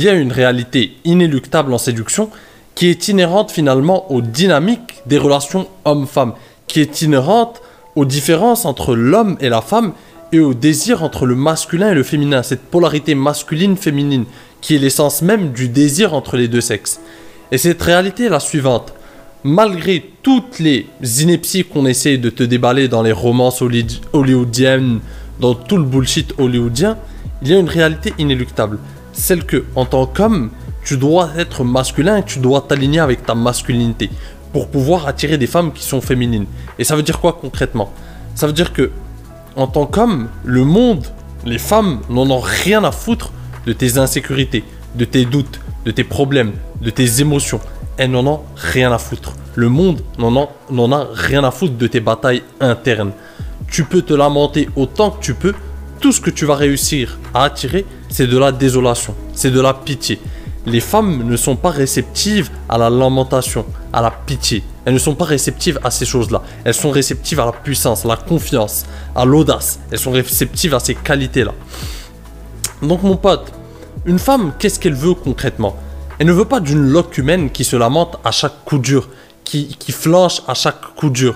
il y a une réalité inéluctable en séduction qui est inhérente finalement aux dynamiques des relations homme-femme, qui est inhérente aux différences entre l'homme et la femme et au désir entre le masculin et le féminin, cette polarité masculine-féminine qui est l'essence même du désir entre les deux sexes. Et cette réalité est la suivante. Malgré toutes les inepties qu'on essaie de te déballer dans les romances hollywoodiennes, dans tout le bullshit hollywoodien, il y a une réalité inéluctable celle que, en tant qu'homme, tu dois être masculin et tu dois t'aligner avec ta masculinité pour pouvoir attirer des femmes qui sont féminines. Et ça veut dire quoi concrètement? Ça veut dire que, en tant qu'homme, le monde, les femmes n'en ont rien à foutre de tes insécurités, de tes doutes, de tes problèmes, de tes émotions. Elles n'en ont rien à foutre. Le monde n'en a, rien à foutre de tes batailles internes. Tu peux te lamenter autant que tu peux, tout ce que tu vas réussir à attirer, c'est de la désolation, c'est de la pitié. Les femmes ne sont pas réceptives à la lamentation, à la pitié. Elles ne sont pas réceptives à ces choses-là. Elles sont réceptives à la puissance, à la confiance, à l'audace. Elles sont réceptives à ces qualités-là. Donc mon pote, une femme, qu'est-ce qu'elle veut concrètement? Elle ne veut pas d'une loque humaine qui se lamente à chaque coup dur, qui, qui flanche à chaque coup dur.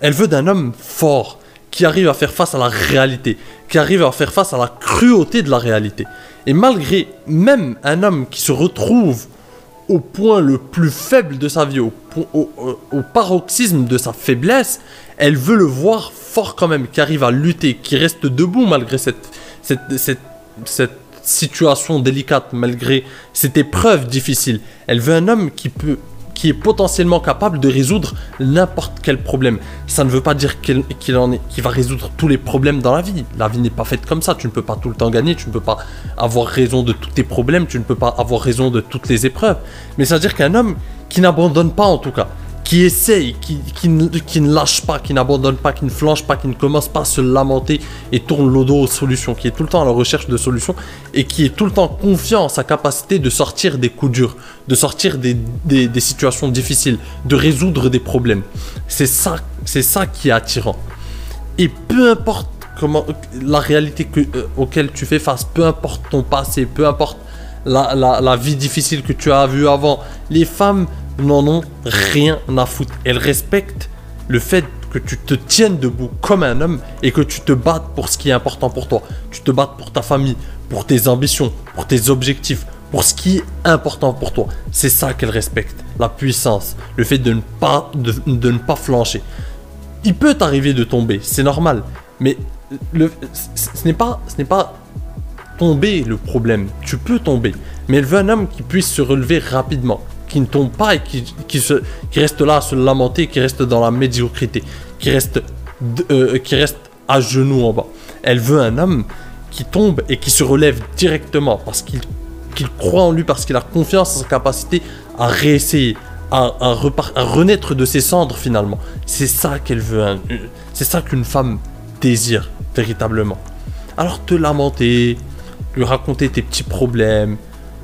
Elle veut d'un homme fort, qui arrive à faire face à la réalité, qui arrive à faire face à la cruauté de la réalité. Et malgré même un homme qui se retrouve au point le plus faible de sa vie, au, paroxysme de sa faiblesse, elle veut le voir fort quand même, qui arrive à lutter, qui reste debout malgré cette, cette, cette situation délicate, malgré cette épreuve difficile. Elle veut un homme qui peut qui est potentiellement capable de résoudre n'importe quel problème. Ça ne veut pas dire qu'il va résoudre tous les problèmes dans la vie. La vie n'est pas faite comme ça. Tu ne peux pas tout le temps gagner. Tu ne peux pas avoir raison de tous tes problèmes. Tu ne peux pas avoir raison de toutes les épreuves. Mais ça veut dire qu'un homme qui n'abandonne pas en tout cas, qui essaye, qui, qui, ne lâche pas, qui n'abandonne pas, qui ne flanche pas, qui ne commence pas à se lamenter et tourne le dos aux solutions, qui est tout le temps à la recherche de solutions et qui est tout le temps confiant en sa capacité de sortir des coups durs, de sortir des, des, situations difficiles, de résoudre des problèmes. C'est ça, c'est ça qui est attirant. Et peu importe comment la réalité euh, auquel tu fais face, peu importe ton passé, peu importe la, la, la vie difficile que tu as vue avant, les femmes n'en ont rien à foutre. Elles respectent le fait que tu te tiennes debout comme un homme et que tu te battes pour ce qui est important pour toi. Tu te battes pour ta famille, pour tes ambitions, pour tes objectifs, pour ce qui est important pour toi. C'est ça qu'elles respectent. La puissance, le fait de ne pas, de, ne pas flancher. Il peut t'arriver de tomber, c'est normal. Mais ce n'est pas, ce n'est pas tomber le problème. Tu peux tomber. Mais elle veut un homme qui puisse se relever rapidement qui ne tombe pas et qui, qui, se, qui reste là à se lamenter, qui reste dans la médiocrité, qui reste, euh, qui à genoux en bas. Elle veut un homme qui tombe et qui se relève directement parce qu'il croit en lui, parce qu'il a confiance en sa capacité à réessayer, à, à, à renaître de ses cendres finalement. C'est ça qu'elle veut, c'est ça qu'une femme désire véritablement. Alors te lamenter, lui raconter tes petits problèmes,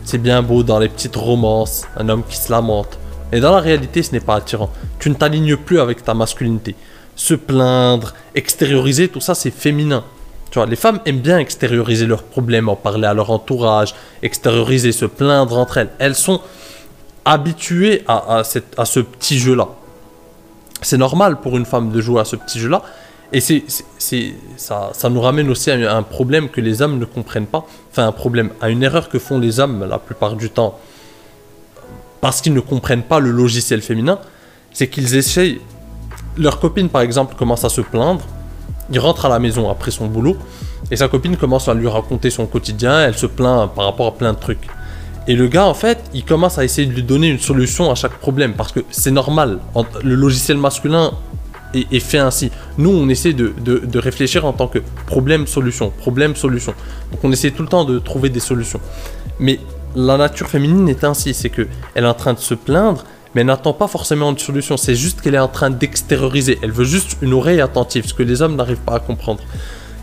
c'est bien beau dans les petites romances, un homme qui se lamente. Mais dans la réalité, ce n'est pas attirant. Tu ne t'alignes plus avec ta masculinité. Se plaindre, extérioriser, tout ça, c'est féminin. Tu vois, les femmes aiment bien extérioriser leurs problèmes, en parler à leur entourage, extérioriser, se plaindre entre elles. Elles sont habituées à, à ce petit jeu-là. C'est normal pour une femme de jouer à ce petit jeu-là, et c'est, ça, ça nous ramène aussi à un problème que les hommes ne comprennent pas. Enfin, un problème, à une erreur que font les hommes la plupart du temps, parce qu'ils ne comprennent pas le logiciel féminin, c'est qu'ils essayent. Leur copine, par exemple, commence à se plaindre. Il rentre à la maison après son boulot, et sa copine commence à lui raconter son quotidien. Elle se plaint par rapport à plein de trucs. Et le gars, en fait, il commence à essayer de lui donner une solution à chaque problème, parce que c'est normal. Le logiciel masculin et, fait ainsi. Nous, on essaie de, de, réfléchir en tant que problème-solution, problème-solution. Donc on essaie tout le temps de trouver des solutions. Mais la nature féminine est ainsi, c'est que elle est en train de se plaindre, mais elle n'attend pas forcément une solution. C'est juste qu'elle est en train d'extérioriser. Elle veut juste une oreille attentive, ce que les hommes n'arrivent pas à comprendre.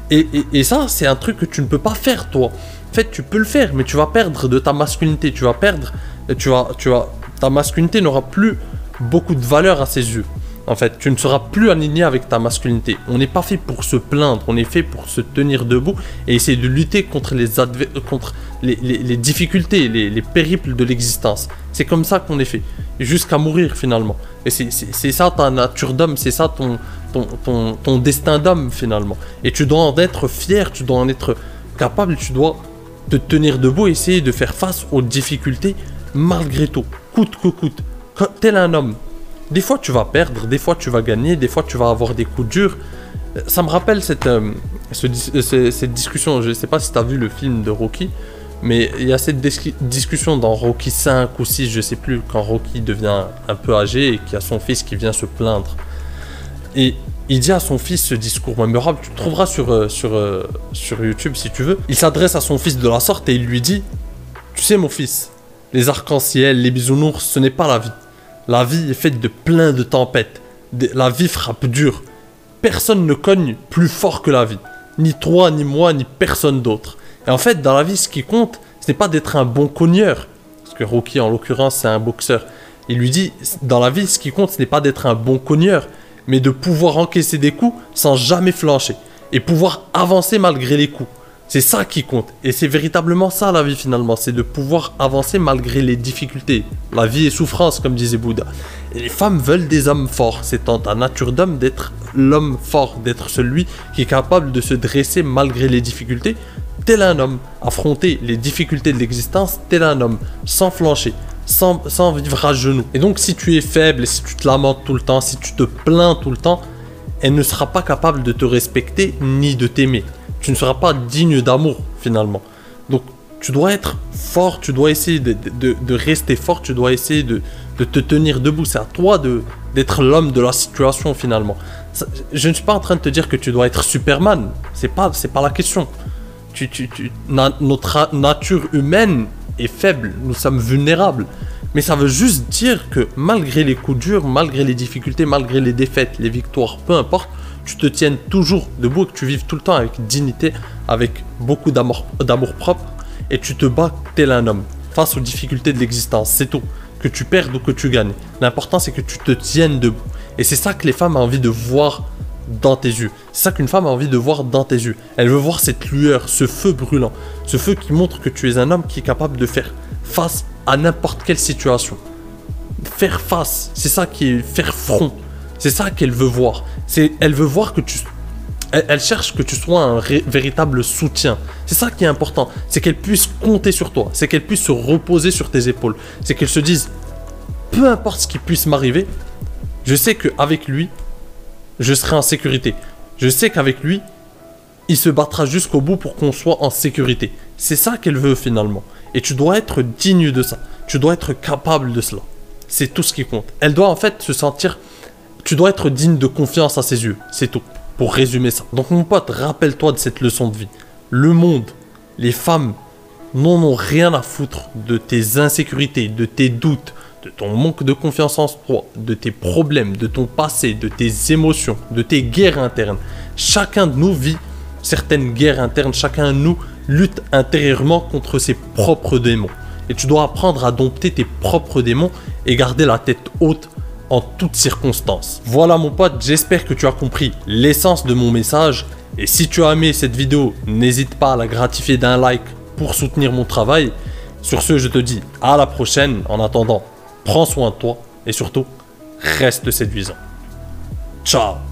Et, et, et ça, c'est un truc que tu ne peux pas faire, toi. En fait, tu peux le faire, mais tu vas perdre de ta masculinité. Tu vas perdre, tu vas, tu vas, ta masculinité n'aura plus beaucoup de valeur à ses yeux. En fait, tu ne seras plus aligné avec ta masculinité. On n'est pas fait pour se plaindre, on est fait pour se tenir debout et essayer de lutter contre les, contre les, difficultés, les, périples de l'existence. C'est comme ça qu'on est fait, jusqu'à mourir finalement. Et c'est ça ta nature d'homme, c'est ça ton destin d'homme finalement. Et tu dois en être fier, tu dois en être capable, tu dois te tenir debout et essayer de faire face aux difficultés malgré tout, coûte que coûte. tel un homme, des fois tu vas perdre, des fois tu vas gagner, des fois tu vas avoir des coups durs. Ça me rappelle cette, euh, euh, discussion, je ne sais pas si tu as vu le film de Rocky, mais il y a cette discussion dans Rocky 5 ou 6, je sais plus, quand Rocky devient un peu âgé et qu'il y a son fils qui vient se plaindre. Et il dit à son fils ce discours mémorable, tu le trouveras sur, euh, sur, sur YouTube si tu veux. Il s'adresse à son fils de la sorte et il lui dit Tu sais, mon fils, les arcs-en-ciel, les bisounours, ce n'est pas la vie. La vie est faite de plein de tempêtes. La vie frappe dur. Personne ne cogne plus fort que la vie. Ni toi, ni moi, ni personne d'autre. Et en fait, dans la vie, ce qui compte, ce n'est pas d'être un bon cogneur. Parce que Rocky, en l'occurrence, c'est un boxeur. Il lui dit, dans la vie, ce qui compte, ce n'est pas d'être un bon cogneur, mais de pouvoir encaisser des coups sans jamais flancher. Et pouvoir avancer malgré les coups. C'est ça qui compte. Et c'est véritablement ça la vie finalement. C'est de pouvoir avancer malgré les difficultés. La vie est souffrance, comme disait Bouddha. Et les femmes veulent des hommes forts. C'est en ta nature d'homme d'être l'homme fort, d'être celui qui est capable de se dresser malgré les difficultés, tel un homme. Affronter les difficultés de l'existence, tel un homme, sans flancher. Sans, vivre à genoux. Et donc si tu es faible si tu te lamentes tout le temps, si tu te plains tout le temps, elle ne sera pas capable de te respecter ni de t'aimer tu ne seras pas digne d'amour finalement. Donc tu dois être fort, tu dois essayer de, rester fort, tu dois essayer de, te tenir debout. C'est à toi d'être l'homme de la situation finalement. je ne suis pas en train de te dire que tu dois être Superman. C'est pas, c'est pas la question. Tu, notre nature humaine est faible. Nous sommes vulnérables. Mais ça veut juste dire que malgré les coups durs, malgré les difficultés, malgré les défaites, les victoires, peu importe, tu te tiennes toujours debout que tu vives tout le temps avec dignité, avec beaucoup d'amour propre, et tu te bats tel un homme face aux difficultés de l'existence. C'est tout. Que tu perdes ou que tu gagnes. L'important, c'est que tu te tiennes debout. Et c'est ça que les femmes ont envie de voir dans tes yeux. C'est ça qu'une femme a envie de voir dans tes yeux. Elle veut voir cette lueur, ce feu brûlant. Ce feu qui montre que tu es un homme qui est capable de faire face à n'importe quelle situation. Faire face, c'est ça qui est faire front. C'est ça qu'elle veut voir. Elle veut voir que tu, elle, cherche que tu sois un véritable soutien. C'est ça qui est important. C'est qu'elle puisse compter sur toi. C'est qu'elle puisse se reposer sur tes épaules. C'est qu'elle se dise, peu importe ce qui puisse m'arriver, je sais qu'avec lui, je serai en sécurité. Je sais qu'avec lui, il se battra jusqu'au bout pour qu'on soit en sécurité. C'est ça qu'elle veut finalement. Et tu dois être digne de ça. Tu dois être capable de cela. C'est tout ce qui compte. Elle doit en fait se sentir tu dois être digne de confiance à ses yeux. C'est tout. Pour résumer ça. Donc mon pote, rappelle-toi de cette leçon de vie. Le monde, les femmes n'en ont rien à foutre de tes insécurités, de tes doutes, de ton manque de confiance en toi, de tes problèmes, de ton passé, de tes émotions, de tes guerres internes. Chacun de nous vit certaines guerres internes, chacun de nous lutte intérieurement contre ses propres démons. Et tu dois apprendre à dompter tes propres démons et garder la tête haute en toutes circonstances. Voilà mon pote, j'espère que tu as compris l'essence de mon message. Et si tu as aimé cette vidéo, n'hésite pas à la gratifier d'un like pour soutenir mon travail. Sur ce, je te dis à la prochaine. En attendant, prends soin de toi et surtout, reste séduisant. Ciao